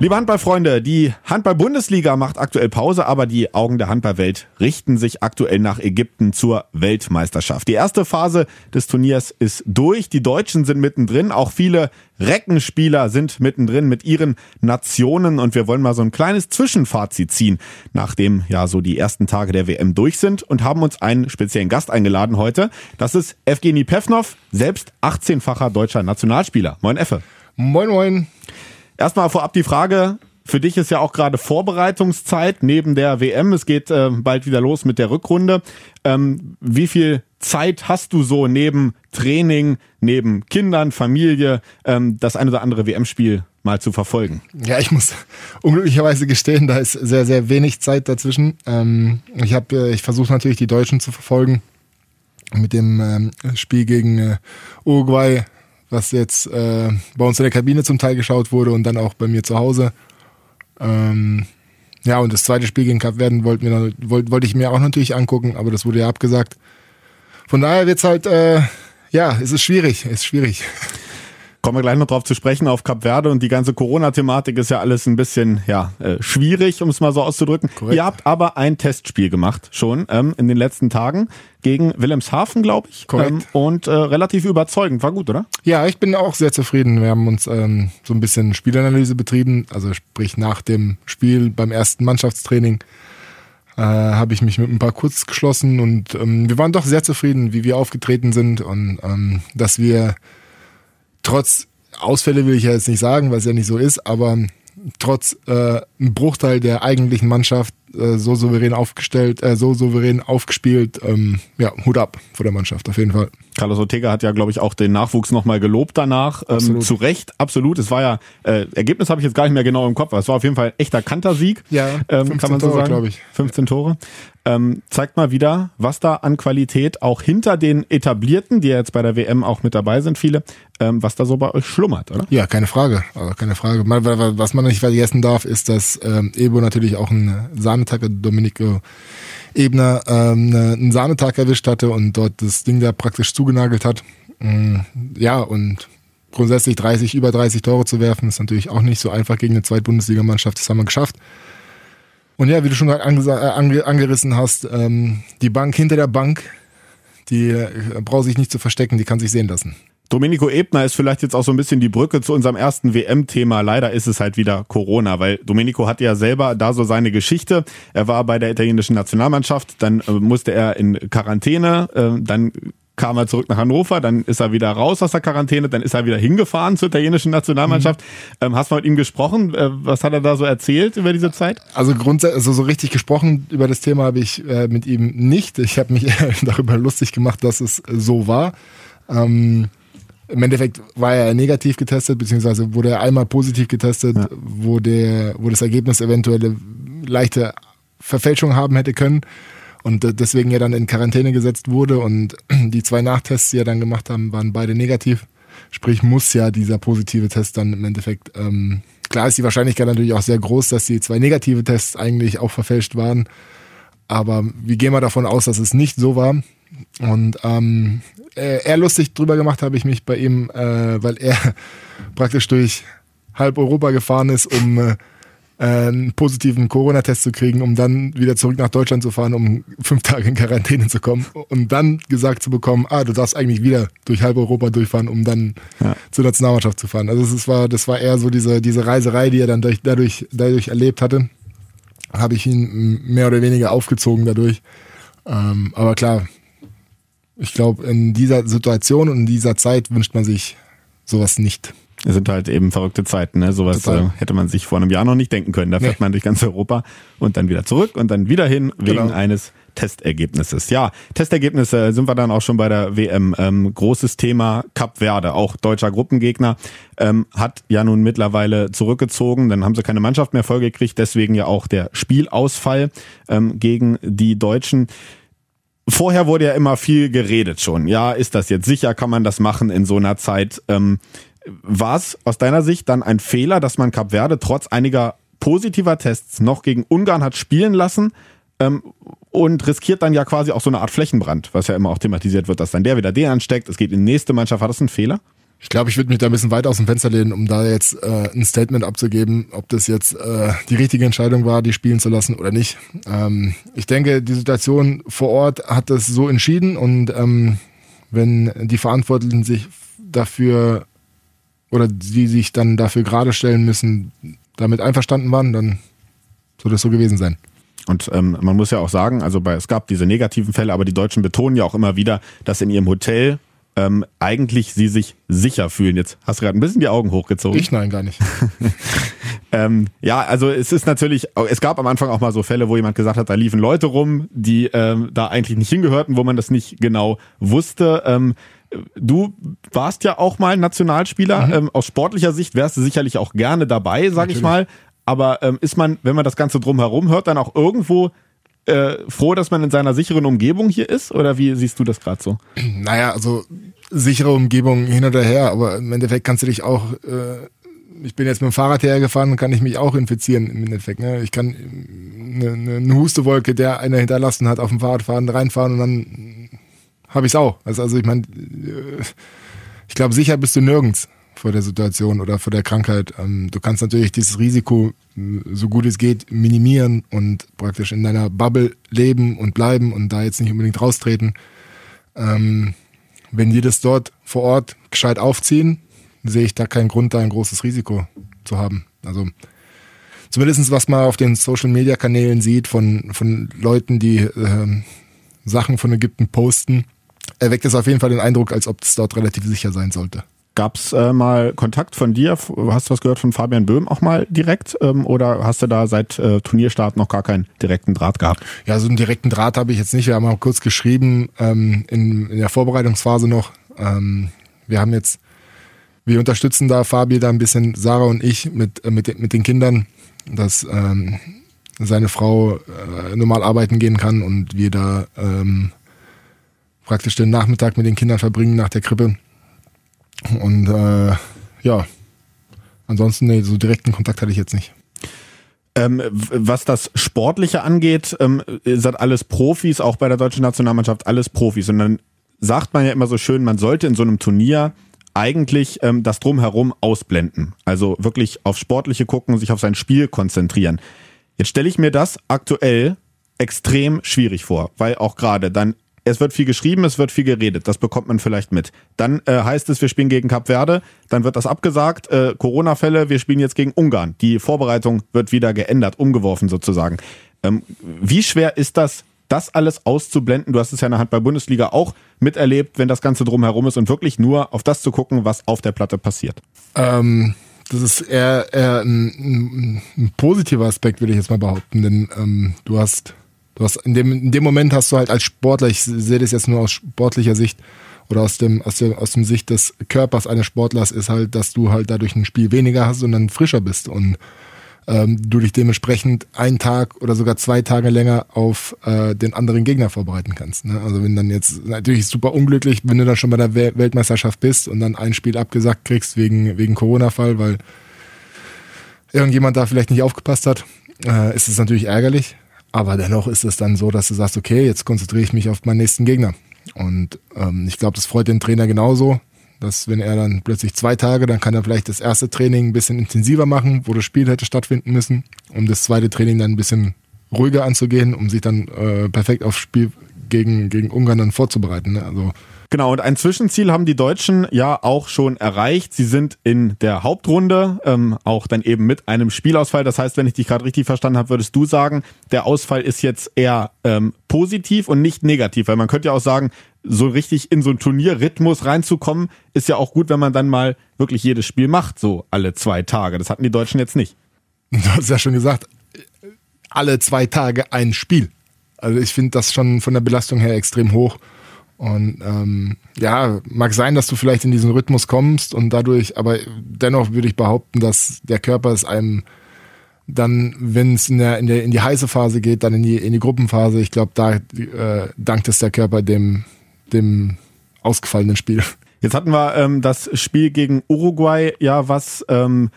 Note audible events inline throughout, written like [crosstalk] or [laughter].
Liebe Handballfreunde, die Handball-Bundesliga macht aktuell Pause, aber die Augen der Handballwelt richten sich aktuell nach Ägypten zur Weltmeisterschaft. Die erste Phase des Turniers ist durch. Die Deutschen sind mittendrin. Auch viele Reckenspieler sind mittendrin mit ihren Nationen und wir wollen mal so ein kleines Zwischenfazit ziehen, nachdem ja so die ersten Tage der WM durch sind und haben uns einen speziellen Gast eingeladen heute. Das ist Evgeny Pevnov, selbst 18-facher deutscher Nationalspieler. Moin Effe. Moin, moin. Erstmal vorab die Frage, für dich ist ja auch gerade Vorbereitungszeit neben der WM. Es geht äh, bald wieder los mit der Rückrunde. Ähm, wie viel Zeit hast du so neben Training, neben Kindern, Familie, ähm, das ein oder andere WM-Spiel mal zu verfolgen? Ja, ich muss unglücklicherweise gestehen, da ist sehr, sehr wenig Zeit dazwischen. Ähm, ich habe, äh, ich versuche natürlich die Deutschen zu verfolgen mit dem ähm, Spiel gegen äh, Uruguay was jetzt äh, bei uns in der Kabine zum Teil geschaut wurde und dann auch bei mir zu Hause. Ähm, ja, und das zweite Spiel gegen wollte, mir, wollte, wollte ich mir auch natürlich angucken, aber das wurde ja abgesagt. Von daher wird es halt, äh, ja, es ist schwierig, es ist schwierig. [laughs] Kommen wir gleich noch drauf zu sprechen auf Kap Verde und die ganze Corona-Thematik ist ja alles ein bisschen ja, äh, schwierig, um es mal so auszudrücken. Korrekt. Ihr habt aber ein Testspiel gemacht schon ähm, in den letzten Tagen gegen Wilhelmshaven, glaube ich. Korrekt. Ähm, und äh, relativ überzeugend. War gut, oder? Ja, ich bin auch sehr zufrieden. Wir haben uns ähm, so ein bisschen Spielanalyse betrieben, also sprich nach dem Spiel beim ersten Mannschaftstraining. Äh, habe ich mich mit ein paar kurz geschlossen und ähm, wir waren doch sehr zufrieden, wie wir aufgetreten sind und ähm, dass wir trotz Ausfälle will ich ja jetzt nicht sagen, weil es ja nicht so ist, aber trotz äh, ein Bruchteil der eigentlichen Mannschaft äh, so souverän aufgestellt, äh, so souverän aufgespielt. Ähm, ja, Hut ab vor der Mannschaft, auf jeden Fall. Carlos Ortega hat ja, glaube ich, auch den Nachwuchs nochmal gelobt danach. Ähm, zu Recht, absolut. Es war ja, äh, Ergebnis habe ich jetzt gar nicht mehr genau im Kopf, aber es war auf jeden Fall ein echter Kantersieg. Ja, ähm, kann man so Tore, glaube ich. 15 Tore. Ähm, zeigt mal wieder, was da an Qualität auch hinter den etablierten, die ja jetzt bei der WM auch mit dabei sind, viele, ähm, was da so bei euch schlummert, oder? Ja, keine Frage. Also keine Frage. Was man nicht vergessen darf, ist, dass ähm, Ebo natürlich auch ein Sahnetag, Domenico Ebner, ähm, einen Sahnetag erwischt hatte und dort das Ding da praktisch zugenagelt hat. Mm, ja, und grundsätzlich 30, über 30 Tore zu werfen, ist natürlich auch nicht so einfach gegen eine Zweitbundesligamannschaft. Das haben wir geschafft. Und ja, wie du schon ange angerissen hast, ähm, die Bank hinter der Bank, die äh, braucht sich nicht zu verstecken, die kann sich sehen lassen. Domenico Ebner ist vielleicht jetzt auch so ein bisschen die Brücke zu unserem ersten WM-Thema. Leider ist es halt wieder Corona, weil Domenico hat ja selber da so seine Geschichte. Er war bei der italienischen Nationalmannschaft, dann äh, musste er in Quarantäne, äh, dann kam er zurück nach Hannover, dann ist er wieder raus aus der Quarantäne, dann ist er wieder hingefahren zur italienischen Nationalmannschaft. Mhm. Ähm, hast du mit ihm gesprochen? Äh, was hat er da so erzählt über diese Zeit? Also grundsätzlich, also so richtig gesprochen über das Thema habe ich äh, mit ihm nicht. Ich habe mich [laughs] darüber lustig gemacht, dass es so war. Ähm, Im Endeffekt war er negativ getestet, beziehungsweise wurde er einmal positiv getestet, ja. wo, der, wo das Ergebnis eventuell leichte Verfälschung haben hätte können und deswegen ja dann in Quarantäne gesetzt wurde und [clears throat] die zwei Nachtests, die er dann gemacht haben, waren beide negativ. Sprich, muss ja dieser positive Test dann im Endeffekt, ähm, klar ist die Wahrscheinlichkeit natürlich auch sehr groß, dass die zwei negative Tests eigentlich auch verfälscht waren. Aber wir gehen mal davon aus, dass es nicht so war. Und ähm, er lustig drüber gemacht habe ich mich bei ihm, äh, weil er [laughs] praktisch durch halb Europa gefahren ist, um äh, einen positiven Corona-Test zu kriegen, um dann wieder zurück nach Deutschland zu fahren, um fünf Tage in Quarantäne zu kommen und dann gesagt zu bekommen, ah, du darfst eigentlich wieder durch halb Europa durchfahren, um dann ja. zur Nationalmannschaft zu fahren. Also das war, das war eher so diese, diese Reiserei, die er dann durch, dadurch, dadurch erlebt hatte. Habe ich ihn mehr oder weniger aufgezogen dadurch. Ähm, aber klar, ich glaube, in dieser Situation und in dieser Zeit wünscht man sich sowas nicht. Es sind halt eben verrückte Zeiten, ne? Sowas äh, hätte man sich vor einem Jahr noch nicht denken können. Da fährt nee. man durch ganz Europa und dann wieder zurück und dann wieder hin wegen genau. eines Testergebnisses. Ja, Testergebnisse sind wir dann auch schon bei der WM. Ähm, großes Thema Cap Verde, auch deutscher Gruppengegner, ähm, hat ja nun mittlerweile zurückgezogen. Dann haben sie keine Mannschaft mehr vollgekriegt, deswegen ja auch der Spielausfall ähm, gegen die Deutschen. Vorher wurde ja immer viel geredet schon. Ja, ist das jetzt sicher? Kann man das machen in so einer Zeit? Ähm, war es aus deiner Sicht dann ein Fehler, dass man Cap Verde trotz einiger positiver Tests noch gegen Ungarn hat spielen lassen? Ähm, und riskiert dann ja quasi auch so eine Art Flächenbrand, was ja immer auch thematisiert wird, dass dann der wieder den ansteckt, es geht in die nächste Mannschaft. War das ein Fehler? Ich glaube, ich würde mich da ein bisschen weit aus dem Fenster lehnen, um da jetzt äh, ein Statement abzugeben, ob das jetzt äh, die richtige Entscheidung war, die spielen zu lassen oder nicht. Ähm, ich denke, die Situation vor Ort hat das so entschieden und ähm, wenn die Verantwortlichen sich dafür oder die sich dann dafür gerade stellen müssen, damit einverstanden waren, dann soll das so gewesen sein. Und ähm, man muss ja auch sagen, also bei, es gab diese negativen Fälle, aber die Deutschen betonen ja auch immer wieder, dass in ihrem Hotel ähm, eigentlich sie sich sicher fühlen. Jetzt hast du gerade ein bisschen die Augen hochgezogen. Ich nein, gar nicht. [laughs] ähm, ja, also es ist natürlich, es gab am Anfang auch mal so Fälle, wo jemand gesagt hat, da liefen Leute rum, die ähm, da eigentlich nicht hingehörten, wo man das nicht genau wusste. Ähm, du warst ja auch mal Nationalspieler. Mhm. Ähm, aus sportlicher Sicht wärst du sicherlich auch gerne dabei, sag Natürlich. ich mal. Aber ähm, ist man, wenn man das Ganze drumherum hört, dann auch irgendwo äh, froh, dass man in seiner sicheren Umgebung hier ist? Oder wie siehst du das gerade so? Naja, also sichere Umgebung hin oder her, aber im Endeffekt kannst du dich auch, äh, ich bin jetzt mit dem Fahrrad hergefahren, kann ich mich auch infizieren im Endeffekt. Ne? Ich kann eine, eine Hustewolke, der einer hinterlassen hat, auf dem Fahrradfahren reinfahren und dann habe ich es auch. Also, also ich meine, äh, ich glaube, sicher bist du nirgends vor der Situation oder vor der Krankheit. Ähm, du kannst natürlich dieses Risiko, äh, so gut es geht, minimieren und praktisch in deiner Bubble leben und bleiben und da jetzt nicht unbedingt raustreten. Ähm, wenn die das dort vor Ort gescheit aufziehen, sehe ich da keinen Grund, da ein großes Risiko zu haben. Also zumindest was man auf den Social-Media-Kanälen sieht von, von Leuten, die äh, Sachen von Ägypten posten, erweckt es auf jeden Fall den Eindruck, als ob es dort relativ sicher sein sollte. Gab es äh, mal Kontakt von dir? Hast du was gehört von Fabian Böhm auch mal direkt? Ähm, oder hast du da seit äh, Turnierstart noch gar keinen direkten Draht gehabt? Ja, so einen direkten Draht habe ich jetzt nicht. Wir haben auch kurz geschrieben ähm, in, in der Vorbereitungsphase noch. Ähm, wir haben jetzt, wir unterstützen da Fabi da ein bisschen, Sarah und ich mit, äh, mit, mit den Kindern, dass ähm, seine Frau äh, normal arbeiten gehen kann und wir da ähm, praktisch den Nachmittag mit den Kindern verbringen nach der Krippe und äh, ja, ansonsten nee, so direkten Kontakt hatte ich jetzt nicht. Ähm, was das Sportliche angeht, ähm, sind alles Profis, auch bei der deutschen Nationalmannschaft alles Profis. Und dann sagt man ja immer so schön, man sollte in so einem Turnier eigentlich ähm, das drumherum ausblenden. Also wirklich auf Sportliche gucken, sich auf sein Spiel konzentrieren. Jetzt stelle ich mir das aktuell extrem schwierig vor, weil auch gerade dann es wird viel geschrieben, es wird viel geredet, das bekommt man vielleicht mit. Dann äh, heißt es, wir spielen gegen Kap Verde, dann wird das abgesagt, äh, Corona-Fälle, wir spielen jetzt gegen Ungarn. Die Vorbereitung wird wieder geändert, umgeworfen sozusagen. Ähm, wie schwer ist das, das alles auszublenden? Du hast es ja in der Handball-Bundesliga auch miterlebt, wenn das Ganze drumherum ist und wirklich nur auf das zu gucken, was auf der Platte passiert. Ähm, das ist eher, eher ein, ein, ein positiver Aspekt, würde ich jetzt mal behaupten, denn ähm, du hast Du hast in dem, in dem Moment hast du halt als Sportler, ich sehe das jetzt nur aus sportlicher Sicht oder aus dem, aus dem, aus dem Sicht des Körpers eines Sportlers, ist halt, dass du halt dadurch ein Spiel weniger hast und dann frischer bist und ähm, du dich dementsprechend einen Tag oder sogar zwei Tage länger auf äh, den anderen Gegner vorbereiten kannst. Ne? Also wenn dann jetzt, natürlich super unglücklich, wenn du dann schon bei der Weltmeisterschaft bist und dann ein Spiel abgesagt kriegst wegen, wegen Corona-Fall, weil irgendjemand da vielleicht nicht aufgepasst hat, äh, ist es natürlich ärgerlich. Aber dennoch ist es dann so, dass du sagst, okay, jetzt konzentriere ich mich auf meinen nächsten Gegner. Und ähm, ich glaube, das freut den Trainer genauso, dass wenn er dann plötzlich zwei Tage, dann kann er vielleicht das erste Training ein bisschen intensiver machen, wo das Spiel hätte stattfinden müssen, um das zweite Training dann ein bisschen ruhiger anzugehen, um sich dann äh, perfekt aufs Spiel gegen, gegen Ungarn dann vorzubereiten. Ne? Also Genau, und ein Zwischenziel haben die Deutschen ja auch schon erreicht. Sie sind in der Hauptrunde, ähm, auch dann eben mit einem Spielausfall. Das heißt, wenn ich dich gerade richtig verstanden habe, würdest du sagen, der Ausfall ist jetzt eher ähm, positiv und nicht negativ. Weil man könnte ja auch sagen, so richtig in so einen Turnierrhythmus reinzukommen, ist ja auch gut, wenn man dann mal wirklich jedes Spiel macht, so alle zwei Tage. Das hatten die Deutschen jetzt nicht. Du hast ja schon gesagt, alle zwei Tage ein Spiel. Also ich finde das schon von der Belastung her extrem hoch. Und ähm, ja, mag sein, dass du vielleicht in diesen Rhythmus kommst und dadurch, aber dennoch würde ich behaupten, dass der Körper es einem dann, wenn es in, in, in die heiße Phase geht, dann in die, in die Gruppenphase, ich glaube, da äh, dankt es der Körper dem, dem ausgefallenen Spiel. Jetzt hatten wir ähm, das Spiel gegen Uruguay, ja, was ähm,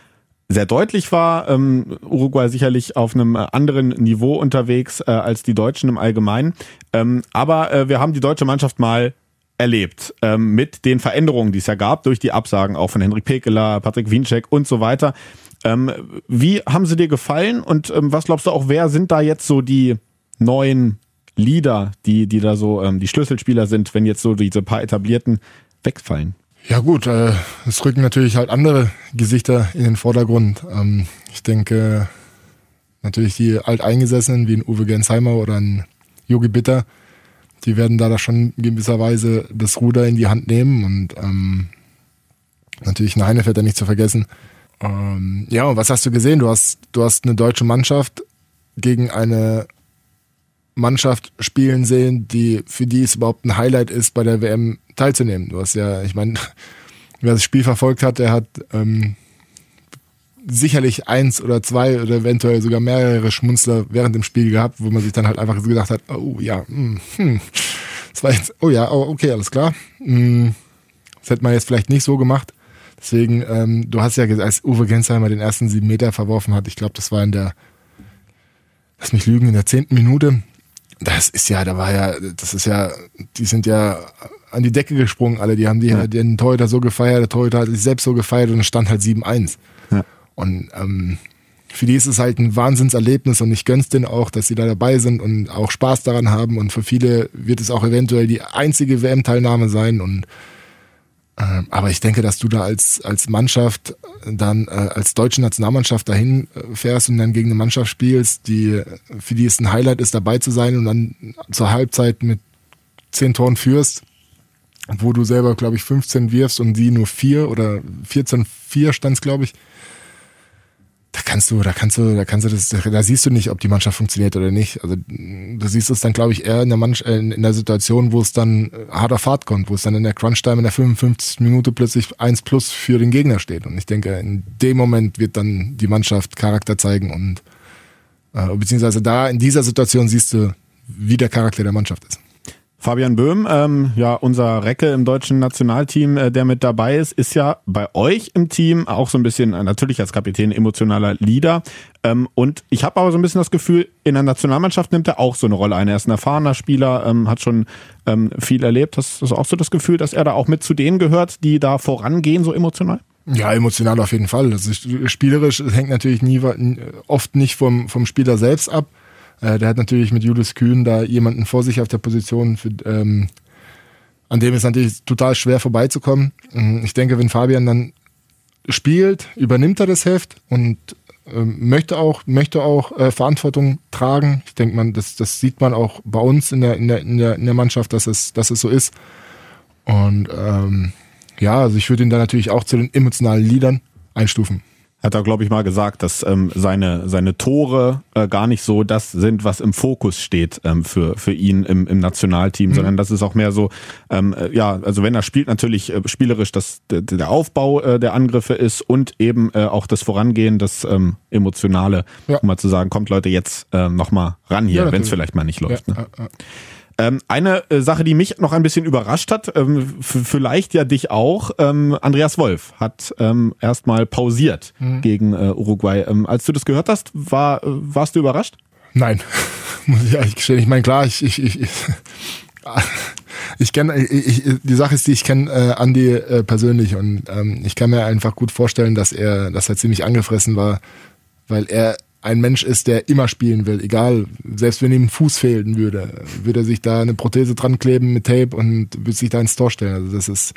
sehr deutlich war. Ähm, Uruguay sicherlich auf einem anderen Niveau unterwegs äh, als die Deutschen im Allgemeinen. Ähm, aber äh, wir haben die deutsche Mannschaft mal erlebt ähm, mit den Veränderungen, die es ja gab durch die Absagen auch von Henrik Pekeler, Patrick Wiencheck und so weiter. Ähm, wie haben sie dir gefallen und ähm, was glaubst du auch, wer sind da jetzt so die neuen Leader, die, die da so ähm, die Schlüsselspieler sind, wenn jetzt so diese paar etablierten wegfallen? Ja gut, äh, es rücken natürlich halt andere Gesichter in den Vordergrund. Ähm, ich denke natürlich die Alteingesessenen wie ein Uwe Gensheimer oder ein Yogi Bitter, die werden da schon in gewisser Weise das Ruder in die Hand nehmen und ähm, natürlich ein Heinefelder nicht zu vergessen. Ähm, ja, und was hast du gesehen? Du hast, du hast eine deutsche Mannschaft gegen eine Mannschaft spielen sehen, die für die es überhaupt ein Highlight ist, bei der WM teilzunehmen. Du hast ja, ich meine, [laughs] wer das Spiel verfolgt hat, der hat ähm, sicherlich eins oder zwei oder eventuell sogar mehrere Schmunzler während dem Spiel gehabt, wo man sich dann halt einfach gedacht hat, oh ja, hm, hm das war jetzt, oh ja, oh, okay, alles klar. Hm, das hätte man jetzt vielleicht nicht so gemacht. Deswegen, ähm, du hast ja, als Uwe Gensheimer den ersten sieben Meter verworfen hat, ich glaube, das war in der, lass mich lügen, in der zehnten Minute, das ist ja, da war ja, das ist ja, die sind ja an die Decke gesprungen, alle. Die haben die, ja. den Torhüter so gefeiert, der Torhüter hat sich selbst so gefeiert und es stand halt 7-1. Ja. Und ähm, für die ist es halt ein Wahnsinnserlebnis und ich gönn's denen auch, dass sie da dabei sind und auch Spaß daran haben. Und für viele wird es auch eventuell die einzige WM-Teilnahme sein. Und aber ich denke, dass du da als, als Mannschaft dann äh, als deutsche Nationalmannschaft dahin äh, fährst und dann gegen eine Mannschaft spielst, die für die es ein Highlight ist, dabei zu sein und dann zur Halbzeit mit zehn Toren führst, wo du selber, glaube ich, 15 wirfst und die nur vier oder 14-4 stand's, glaube ich da kannst du, da kannst du, da kannst du das, da siehst du nicht, ob die Mannschaft funktioniert oder nicht. Also du siehst es dann, glaube ich, eher in der Mannschaft, äh, in der Situation, wo es dann hart auf Fahrt kommt, wo es dann in der Crunch-Time in der 55 Minute plötzlich 1 plus für den Gegner steht. Und ich denke, in dem Moment wird dann die Mannschaft Charakter zeigen und äh, beziehungsweise da in dieser Situation siehst du, wie der Charakter der Mannschaft ist. Fabian Böhm, ähm, ja, unser Recke im deutschen Nationalteam, äh, der mit dabei ist, ist ja bei euch im Team auch so ein bisschen, äh, natürlich als Kapitän, emotionaler Leader. Ähm, und ich habe aber so ein bisschen das Gefühl, in der Nationalmannschaft nimmt er auch so eine Rolle ein. Er ist ein erfahrener Spieler, ähm, hat schon ähm, viel erlebt. Hast du auch so das Gefühl, dass er da auch mit zu denen gehört, die da vorangehen, so emotional? Ja, emotional auf jeden Fall. Ist spielerisch, hängt natürlich nie, oft nicht vom, vom Spieler selbst ab. Äh, der hat natürlich mit Julius Kühn da jemanden vor sich auf der Position, für, ähm, an dem ist natürlich total schwer vorbeizukommen. Ähm, ich denke, wenn Fabian dann spielt, übernimmt er das Heft und ähm, möchte auch, möchte auch äh, Verantwortung tragen. Ich denke, man, das, das sieht man auch bei uns in der, in der, in der, in der Mannschaft, dass es, dass es so ist. Und ähm, ja, also ich würde ihn da natürlich auch zu den emotionalen Liedern einstufen hat er, glaube ich, mal gesagt, dass ähm, seine, seine Tore äh, gar nicht so das sind, was im Fokus steht ähm, für, für ihn im, im Nationalteam, mhm. sondern das ist auch mehr so, ähm, äh, ja, also wenn er spielt, natürlich äh, spielerisch, dass der, der Aufbau äh, der Angriffe ist und eben äh, auch das Vorangehen, das ähm, Emotionale, ja. um mal zu sagen, kommt Leute jetzt äh, nochmal ran hier, ja, wenn es vielleicht mal nicht läuft. Ja, ne? Ähm, eine äh, Sache, die mich noch ein bisschen überrascht hat, ähm, vielleicht ja dich auch, ähm, Andreas Wolf hat ähm, erstmal pausiert mhm. gegen äh, Uruguay. Ähm, als du das gehört hast, war, äh, warst du überrascht? Nein, [laughs] muss ich ehrlich gestehen. Ich meine, klar, ich, ich, ich, ich, [laughs] ich kenne, die Sache ist die, ich kenne äh, Andi äh, persönlich und ähm, ich kann mir einfach gut vorstellen, dass er, dass er ziemlich angefressen war, weil er ein Mensch ist, der immer spielen will, egal, selbst wenn ihm ein Fuß fehlen würde, würde er sich da eine Prothese dran kleben mit Tape und würde sich da ins Tor stellen. Also das ist,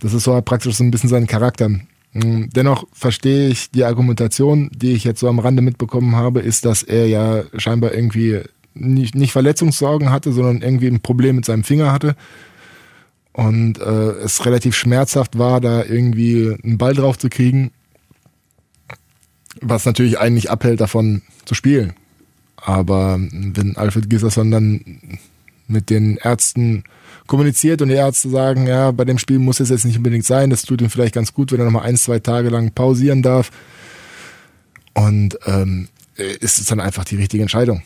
das ist so praktisch so ein bisschen sein Charakter. Mm, dennoch verstehe ich die Argumentation, die ich jetzt so am Rande mitbekommen habe, ist, dass er ja scheinbar irgendwie nicht, nicht Verletzungssorgen hatte, sondern irgendwie ein Problem mit seinem Finger hatte. Und äh, es relativ schmerzhaft war, da irgendwie einen Ball drauf zu kriegen was natürlich eigentlich abhält davon zu spielen. Aber wenn Alfred Gisserson dann mit den Ärzten kommuniziert und die Ärzte sagen, ja, bei dem Spiel muss es jetzt nicht unbedingt sein, das tut ihm vielleicht ganz gut, wenn er nochmal ein, zwei Tage lang pausieren darf. Und ähm, ist es dann einfach die richtige Entscheidung.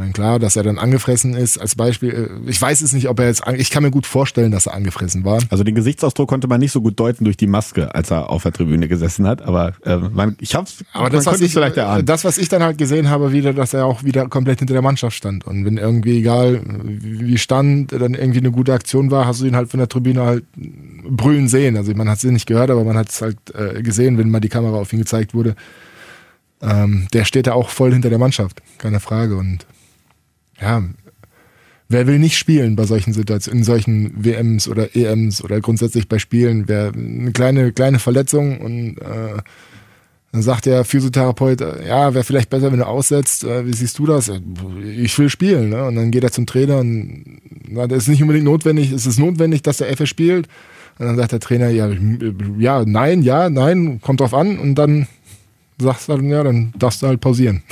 Meine, klar, dass er dann angefressen ist, als Beispiel. Äh, ich weiß es nicht, ob er jetzt, ich kann mir gut vorstellen, dass er angefressen war. Also den Gesichtsausdruck konnte man nicht so gut deuten durch die Maske, als er auf der Tribüne gesessen hat, aber äh, man, ich hab's, aber das, was ich, vielleicht erahnen. Das, was ich dann halt gesehen habe, wieder, dass er auch wieder komplett hinter der Mannschaft stand. Und wenn irgendwie, egal wie stand, dann irgendwie eine gute Aktion war, hast du ihn halt von der Tribüne halt brüllen sehen. Also man hat es nicht gehört, aber man hat es halt äh, gesehen, wenn mal die Kamera auf ihn gezeigt wurde. Ähm, der steht da auch voll hinter der Mannschaft, keine Frage. Und ja, wer will nicht spielen bei solchen Situationen, in solchen WMs oder EMs oder grundsätzlich bei Spielen? Wer eine kleine, kleine Verletzung und äh, dann sagt der Physiotherapeut, ja, wäre vielleicht besser, wenn du aussetzt. Äh, wie siehst du das? Ich will spielen. Ne? Und dann geht er zum Trainer und na, das ist nicht unbedingt notwendig. Es ist notwendig, dass der Effe spielt. Und dann sagt der Trainer, ja, ja, nein, ja, nein, kommt drauf an. Und dann sagst du dann, ja, dann darfst du halt pausieren.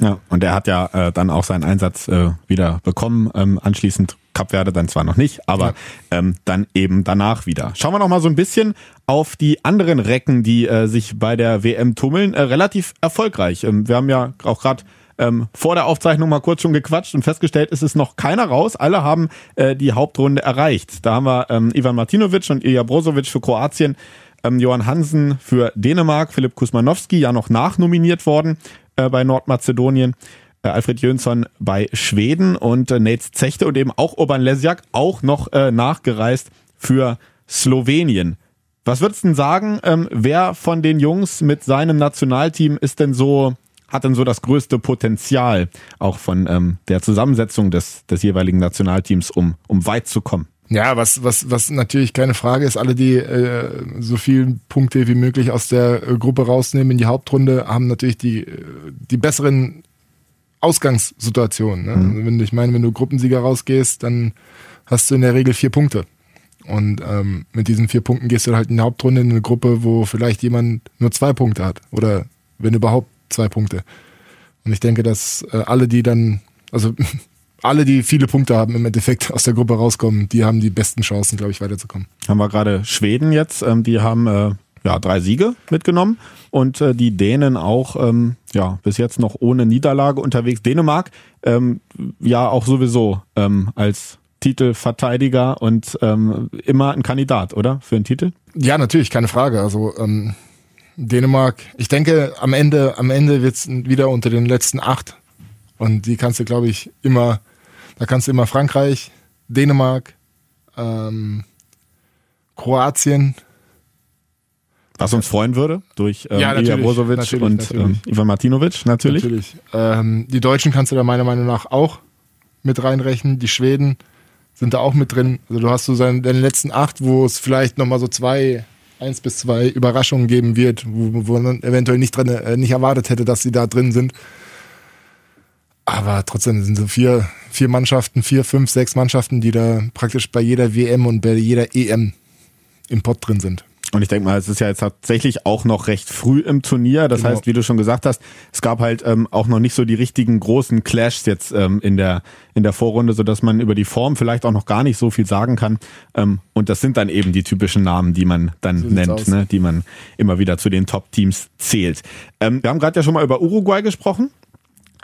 Ja, und er hat ja äh, dann auch seinen Einsatz äh, wieder bekommen. Ähm, anschließend Kapverde dann zwar noch nicht, aber ja. ähm, dann eben danach wieder. Schauen wir noch mal so ein bisschen auf die anderen Recken, die äh, sich bei der WM tummeln. Äh, relativ erfolgreich. Ähm, wir haben ja auch gerade ähm, vor der Aufzeichnung mal kurz schon gequatscht und festgestellt, ist es noch keiner raus. Alle haben äh, die Hauptrunde erreicht. Da haben wir ähm, Ivan Martinovic und Ilja Brozovic für Kroatien, ähm, Johann Hansen für Dänemark, Philipp Kusmanowski ja noch nachnominiert worden äh, bei Nordmazedonien. Äh, Alfred Jönsson bei Schweden und äh, Nate Zechte und eben auch Urban Lesjak auch noch äh, nachgereist für Slowenien. Was würdest du denn sagen, ähm, wer von den Jungs mit seinem Nationalteam ist denn so, hat denn so das größte Potenzial auch von ähm, der Zusammensetzung des, des jeweiligen Nationalteams, um, um weit zu kommen? Ja, was, was, was natürlich keine Frage ist, alle, die äh, so viele Punkte wie möglich aus der äh, Gruppe rausnehmen in die Hauptrunde, haben natürlich die, äh, die besseren Ausgangssituationen. Ne? Mhm. Also wenn, ich meine, wenn du Gruppensieger rausgehst, dann hast du in der Regel vier Punkte. Und ähm, mit diesen vier Punkten gehst du halt in die Hauptrunde in eine Gruppe, wo vielleicht jemand nur zwei Punkte hat. Oder wenn überhaupt zwei Punkte. Und ich denke, dass äh, alle, die dann, also [laughs] alle, die viele Punkte haben, im Endeffekt aus der Gruppe rauskommen, die haben die besten Chancen, glaube ich, weiterzukommen. Haben wir gerade Schweden jetzt, ähm, die haben äh, ja drei Siege mitgenommen und äh, die Dänen auch ähm, ja bis jetzt noch ohne Niederlage unterwegs. Dänemark ähm, ja auch sowieso ähm, als Titelverteidiger und ähm, immer ein Kandidat, oder für einen Titel? Ja, natürlich, keine Frage. Also ähm, Dänemark, ich denke, am Ende, am Ende wird es wieder unter den letzten acht. Und die kannst du, glaube ich, immer da kannst du immer Frankreich, Dänemark, ähm, Kroatien. Was uns freuen würde, durch ähm, ja, Ilya Brozovic und natürlich. Ähm, Ivan Martinovic, natürlich. Natürlich. Ähm, die Deutschen kannst du da meiner Meinung nach auch mit reinrechnen. Die Schweden sind da auch mit drin. Also du hast so seine, deine letzten acht, wo es vielleicht nochmal so zwei, eins bis zwei Überraschungen geben wird, wo, wo man eventuell nicht, drin, äh, nicht erwartet hätte, dass sie da drin sind. Aber trotzdem sind so vier, vier Mannschaften, vier, fünf, sechs Mannschaften, die da praktisch bei jeder WM und bei jeder EM im Pott drin sind. Und ich denke mal, es ist ja jetzt tatsächlich auch noch recht früh im Turnier. Das genau. heißt, wie du schon gesagt hast, es gab halt ähm, auch noch nicht so die richtigen großen Clashs jetzt ähm, in der in der Vorrunde, so dass man über die Form vielleicht auch noch gar nicht so viel sagen kann. Ähm, und das sind dann eben die typischen Namen, die man dann so nennt, ne, die man immer wieder zu den Top-Teams zählt. Ähm, wir haben gerade ja schon mal über Uruguay gesprochen.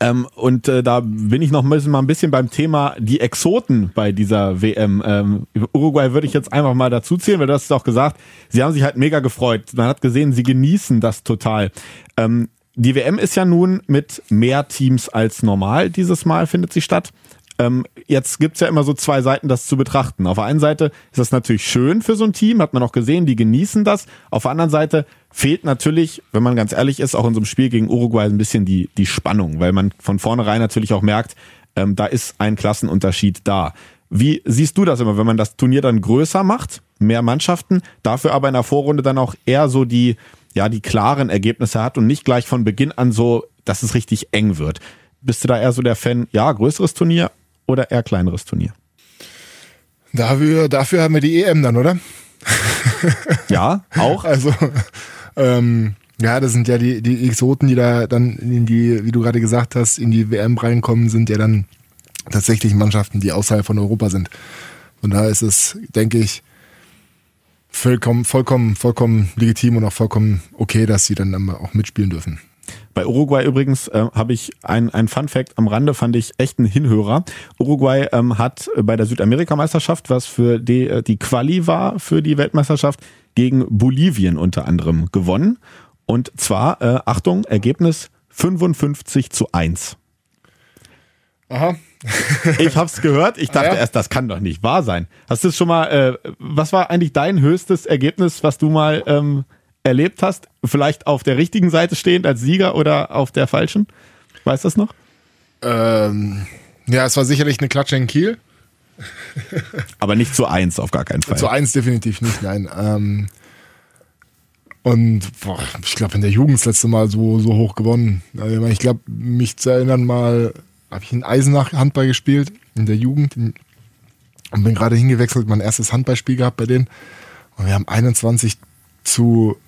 Ähm, und äh, da bin ich noch mal ein bisschen beim Thema die Exoten bei dieser WM. Ähm, Uruguay würde ich jetzt einfach mal dazu zählen, weil du hast es auch gesagt, sie haben sich halt mega gefreut. Man hat gesehen, sie genießen das total. Ähm, die WM ist ja nun mit mehr Teams als normal dieses Mal findet sie statt. Ähm, jetzt gibt's ja immer so zwei Seiten, das zu betrachten. Auf der einen Seite ist das natürlich schön für so ein Team, hat man auch gesehen, die genießen das. Auf der anderen Seite fehlt natürlich, wenn man ganz ehrlich ist, auch in so einem Spiel gegen Uruguay ein bisschen die, die Spannung, weil man von vornherein natürlich auch merkt, ähm, da ist ein Klassenunterschied da. Wie siehst du das immer, wenn man das Turnier dann größer macht, mehr Mannschaften, dafür aber in der Vorrunde dann auch eher so die, ja, die klaren Ergebnisse hat und nicht gleich von Beginn an so, dass es richtig eng wird? Bist du da eher so der Fan, ja, größeres Turnier, oder eher kleineres Turnier? Dafür, dafür haben wir die EM dann, oder? [laughs] ja, auch. Also, ähm, ja, das sind ja die, die Exoten, die da dann in die, wie du gerade gesagt hast, in die WM reinkommen, sind ja dann tatsächlich Mannschaften, die außerhalb von Europa sind. Von daher ist es, denke ich, vollkommen, vollkommen, vollkommen legitim und auch vollkommen okay, dass sie dann auch mitspielen dürfen. Bei Uruguay übrigens äh, habe ich ein, ein Fun Fact am Rande, fand ich echt ein Hinhörer. Uruguay ähm, hat bei der Südamerikameisterschaft, was für die, äh, die Quali war für die Weltmeisterschaft, gegen Bolivien unter anderem gewonnen. Und zwar, äh, Achtung, Ergebnis 55 zu 1. Aha. [laughs] ich hab's gehört, ich dachte Ah, ja? erst, das kann doch nicht wahr sein. Hast du es schon mal, äh, was war eigentlich dein höchstes Ergebnis, was du mal ähm, erlebt hast? Vielleicht auf der richtigen Seite stehend als Sieger oder auf der falschen? Weißt du das noch? Ähm, ja, es war sicherlich eine Klatsche in Kiel. [laughs] Aber nicht zu eins, auf gar keinen Fall. Zu eins definitiv nicht, nein. Ähm, und boah, ich glaube, in der Jugend das letzte Mal so, so hoch gewonnen. Also, ich glaube, mich zu erinnern, mal habe ich in Eisenach Handball gespielt, in der Jugend. Und bin gerade hingewechselt, mein erstes Handballspiel gehabt bei denen. Und wir haben 21 zu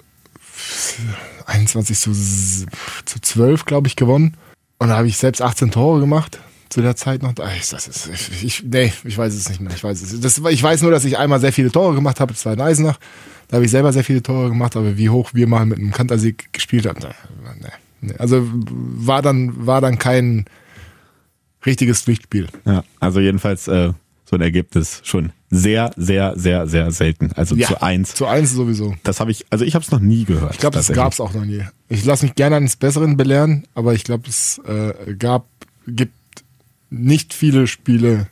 21 zu, zu 12, glaube ich, gewonnen. Und da habe ich selbst 18 Tore gemacht zu der Zeit noch. Ach, Das ist, ich, ich, nee, ich weiß es nicht mehr. Ich weiß, es. Das, ich weiß nur, dass ich einmal sehr viele Tore gemacht habe, das war in Eisenach. Da habe ich selber sehr viele Tore gemacht, aber wie hoch wir mal mit einem Kantersieg gespielt haben, nee, nee. also war dann, war dann kein richtiges Pflichtspiel. Ja, also jedenfalls äh, so ein Ergebnis schon sehr, sehr, sehr, sehr selten. Also Ja, zu eins. Zu eins sowieso. Das habe ich, also ich habe es noch nie gehört. Ich glaube, das gab es auch noch nie. Ich lasse mich gerne eines Besseren belehren, aber ich glaube, es äh, gab, gibt nicht viele Spiele,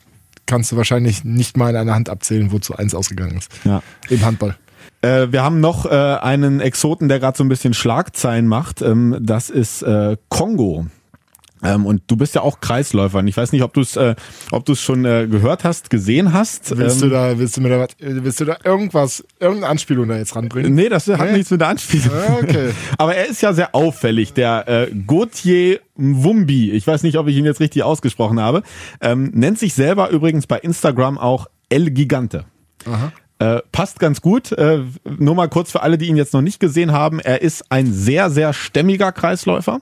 kannst du wahrscheinlich nicht mal in einer Hand abzählen, wo zu eins ausgegangen ist. Ja. Im Handball. Äh, wir haben noch äh, einen Exoten, der gerade so ein bisschen Schlagzeilen macht. Ähm, das ist äh, Kongo. Ähm, und du bist ja auch Kreisläufer. Und ich weiß nicht, ob du es äh, ob du es schon äh, gehört hast, gesehen hast. Willst Ähm, du da, willst du mir da was, äh, willst du da irgendwas, irgendeine Anspielung da jetzt ranbringen? Nee, das hat Nee? nichts mit der Anspielung. Ah, okay. [laughs] Aber er ist ja sehr auffällig, der äh, Gauthier Mwumbi. Ich weiß nicht, ob ich ihn jetzt richtig ausgesprochen habe. Ähm, nennt sich selber übrigens bei Instagram auch El Gigante. Äh, passt ganz gut. Äh, nur mal kurz für alle, die ihn jetzt noch nicht gesehen haben. Er ist ein sehr, sehr stämmiger Kreisläufer.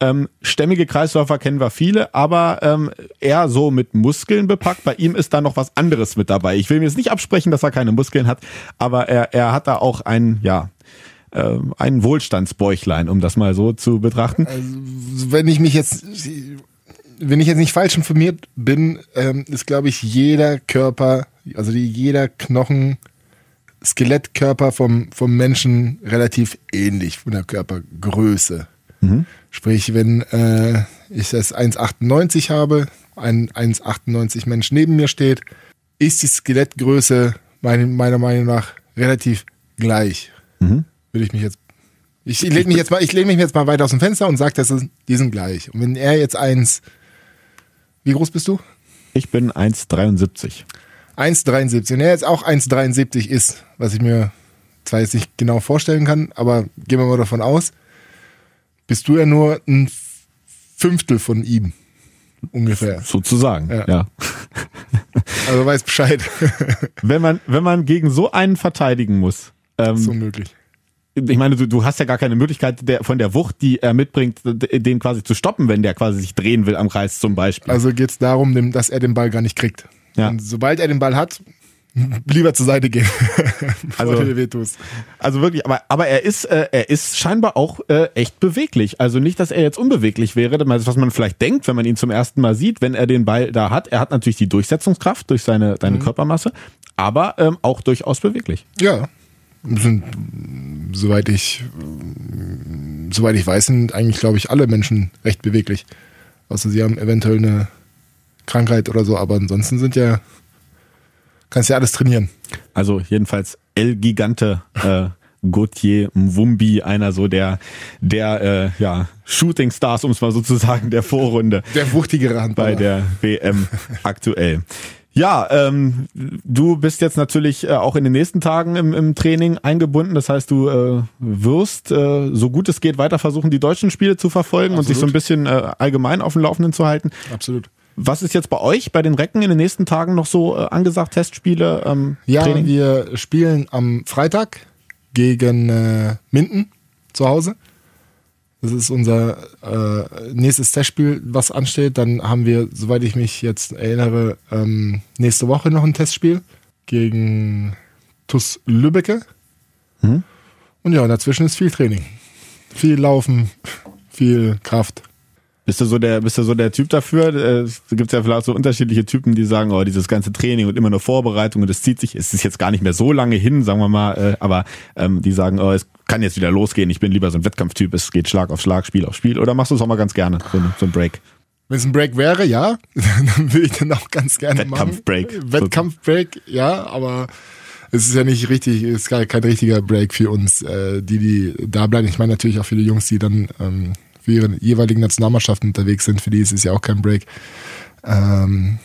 Ähm, stämmige Kreisläufer kennen wir viele, aber ähm, eher so mit Muskeln bepackt. Bei ihm ist da noch was anderes mit dabei. Ich will mir jetzt nicht absprechen, dass er keine Muskeln hat, aber er, er hat da auch ein, ja, äh, ein Wohlstandsbäuchlein, um das mal so zu betrachten. wenn ich mich jetzt, wenn ich jetzt nicht falsch informiert bin, ähm, ist, glaube ich, jeder Körper, also jeder Knochen, Skelettkörper vom, vom Menschen relativ ähnlich von der Körpergröße. Sprich, wenn äh, ich das 1,98 habe, ein 1,98 Mensch neben mir steht, ist die Skelettgröße meine, meiner Meinung nach relativ gleich. Würde ich mich jetzt ich lehne mich jetzt mal, ich lehne mich jetzt mal weiter aus dem Fenster und sage, dass es, die sind gleich. Und wenn er jetzt eins, wie groß bist du? Ich bin 1,73. 1,73. Wenn er jetzt auch 1,73 ist, was ich mir zwar jetzt nicht genau vorstellen kann, aber gehen wir mal davon aus, bist du ja nur ein Fünftel von ihm. Ungefähr. Sozusagen, Ja. ja. [laughs] Also weiß Bescheid. [laughs] Wenn man, wenn man gegen so einen verteidigen muss, ähm, ist unmöglich. ich meine, du, du hast ja gar keine Möglichkeit der, von der Wucht, die er mitbringt, den quasi zu stoppen, wenn der quasi sich drehen will am Kreis zum Beispiel. Also geht es darum, dass er den Ball gar nicht kriegt. Ja. Und sobald er den Ball hat, lieber zur Seite gehen, [laughs] Also- du dir wehtust. Also wirklich, aber, aber er ist, äh, er ist scheinbar auch äh, echt beweglich. Also nicht, dass er jetzt unbeweglich wäre, was man vielleicht denkt, wenn man ihn zum ersten Mal sieht, wenn er den Ball da hat. Er hat natürlich die Durchsetzungskraft durch seine, seine Körpermasse, aber ähm, auch durchaus beweglich. Ja. Sind, soweit ich, soweit ich weiß, sind eigentlich, glaube ich, alle Menschen recht beweglich. Außer sie haben eventuell eine Krankheit oder so, aber ansonsten sind ja, kannst ja alles trainieren. Also jedenfalls El Gigante äh, Gauthier Mwumbi, einer so der, der äh, ja, Shooting Stars, um es mal so zu sagen, der Vorrunde. [laughs] Der wuchtigere Handballer. bei der WM aktuell. Ja, ähm, du bist jetzt natürlich äh, auch in den nächsten Tagen im, im Training eingebunden. Das heißt, du äh, wirst, äh, so gut es geht, weiter versuchen, die deutschen Spiele zu verfolgen und sich so ein bisschen äh, allgemein auf dem Laufenden zu halten. Absolut. Was ist jetzt bei euch, bei den Recken in den nächsten Tagen noch so äh, angesagt? Testspiele, ähm, Ja, Training? wir spielen am Freitag gegen äh, Minden zu Hause. Das ist unser äh, nächstes Testspiel, was ansteht. Dann haben wir, soweit ich mich jetzt erinnere, ähm, nächste Woche noch ein Testspiel gegen TuS Lübbecke. Mhm. Und ja, dazwischen ist viel Training. Viel Laufen, viel Kraft. Bist du so der, bist du so der Typ dafür? Äh, es gibt ja vielleicht so unterschiedliche Typen, die sagen, oh, dieses ganze Training und immer nur Vorbereitung und das zieht sich, es ist jetzt gar nicht mehr so lange hin, sagen wir mal, äh, aber ähm, die sagen, oh, es kann jetzt wieder losgehen, ich bin lieber so ein Wettkampftyp, es geht Schlag auf Schlag, Spiel auf Spiel. Oder machst du es auch mal ganz gerne, so, so ein Break? Wenn es ein Break wäre, ja, [laughs] dann würde ich den auch ganz gerne Wettkampfbreak. machen. Wettkampfbreak, ja, aber es ist ja nicht richtig, es ist gar kein richtiger Break für uns, äh, die, die da bleiben. Ich meine natürlich auch für die Jungs, die dann ähm, für ihre jeweiligen Nationalmannschaften unterwegs sind, für die ist es ja auch kein Break. Ähm,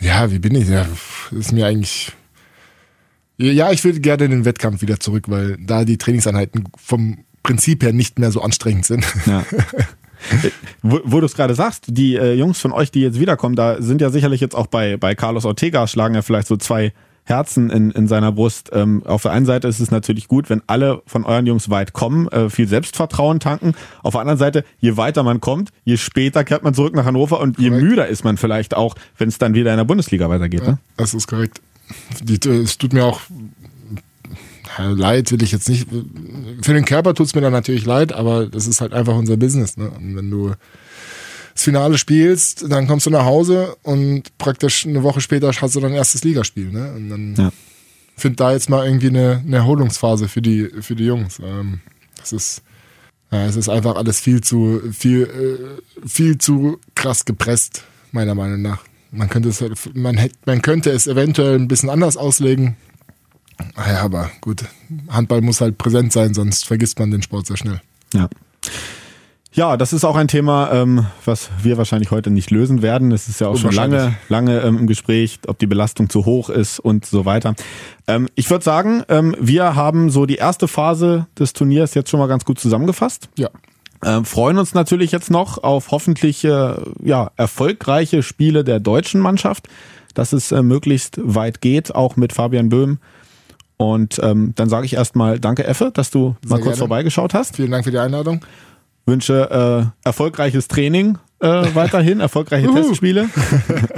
ja, wie bin ich? Ja, ist mir eigentlich. Ja, ich würde gerne in den Wettkampf wieder zurück, weil da die Trainingseinheiten vom Prinzip her nicht mehr so anstrengend sind. Ja. [laughs] wo, wo du es gerade sagst, die äh, Jungs von euch, die jetzt wiederkommen, da sind ja sicherlich jetzt auch bei, bei Carlos Ortega, schlagen ja vielleicht so zwei Herzen in, in seiner Brust. Ähm, auf der einen Seite ist es natürlich gut, wenn alle von euren Jungs weit kommen, äh, viel Selbstvertrauen tanken. Auf der anderen Seite, je weiter man kommt, je später kehrt man zurück nach Hannover und je korrekt. müder ist man vielleicht auch, wenn es dann wieder in der Bundesliga weitergeht. Ja, ne? Das ist korrekt. Es tut mir auch leid, will ich jetzt nicht. Für den Körper tut es mir dann natürlich leid, aber das ist halt einfach unser Business. Ne? Und wenn du das Finale spielst, dann kommst du nach Hause und praktisch eine Woche später hast du dein erstes Ligaspiel. Ne? Und dann ja. find da jetzt mal irgendwie eine, eine Erholungsphase für die, für die Jungs. Ähm, das ist, ja, es ist einfach alles viel zu, viel, äh, viel zu krass gepresst, meiner Meinung nach. Man könnte es, man, hätte, man könnte es eventuell ein bisschen anders auslegen. Ja, aber gut, Handball muss halt präsent sein, sonst vergisst man den Sport sehr schnell. Ja. Ja, das ist auch ein Thema, ähm, was wir wahrscheinlich heute nicht lösen werden. Es ist ja auch schon lange, lange ähm, im Gespräch, ob die Belastung zu hoch ist und so weiter. Ähm, ich würde sagen, ähm, wir haben so die erste Phase des Turniers jetzt schon mal ganz gut zusammengefasst. Ja. Ähm, freuen uns natürlich jetzt noch auf hoffentlich äh, ja, erfolgreiche Spiele der deutschen Mannschaft, dass es äh, möglichst weit geht, auch mit Fabian Böhm. Und ähm, dann sage ich erstmal Danke, Effe, dass du Sehr mal kurz gerne. vorbeigeschaut hast. Vielen Dank für die Einladung wünsche äh, erfolgreiches Training äh, weiterhin, erfolgreiche Testspiele.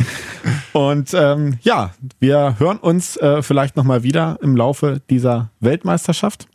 [laughs] Und ähm, ja, wir hören uns äh, vielleicht nochmal wieder im Laufe dieser Weltmeisterschaft.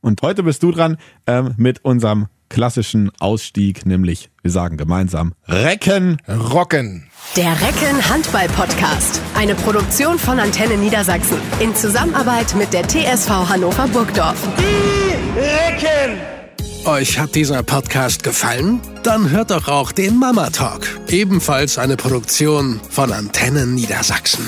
Und heute bist du dran ähm, mit unserem klassischen Ausstieg, nämlich wir sagen gemeinsam Recken, Rocken. Der Recken Handball Podcast, eine Produktion von Antenne Niedersachsen in Zusammenarbeit mit der TSV Hannover Burgdorf. Die Recken! Euch hat dieser Podcast gefallen? Dann hört doch auch den Mama Talk, ebenfalls eine Produktion von Antennen Niedersachsen.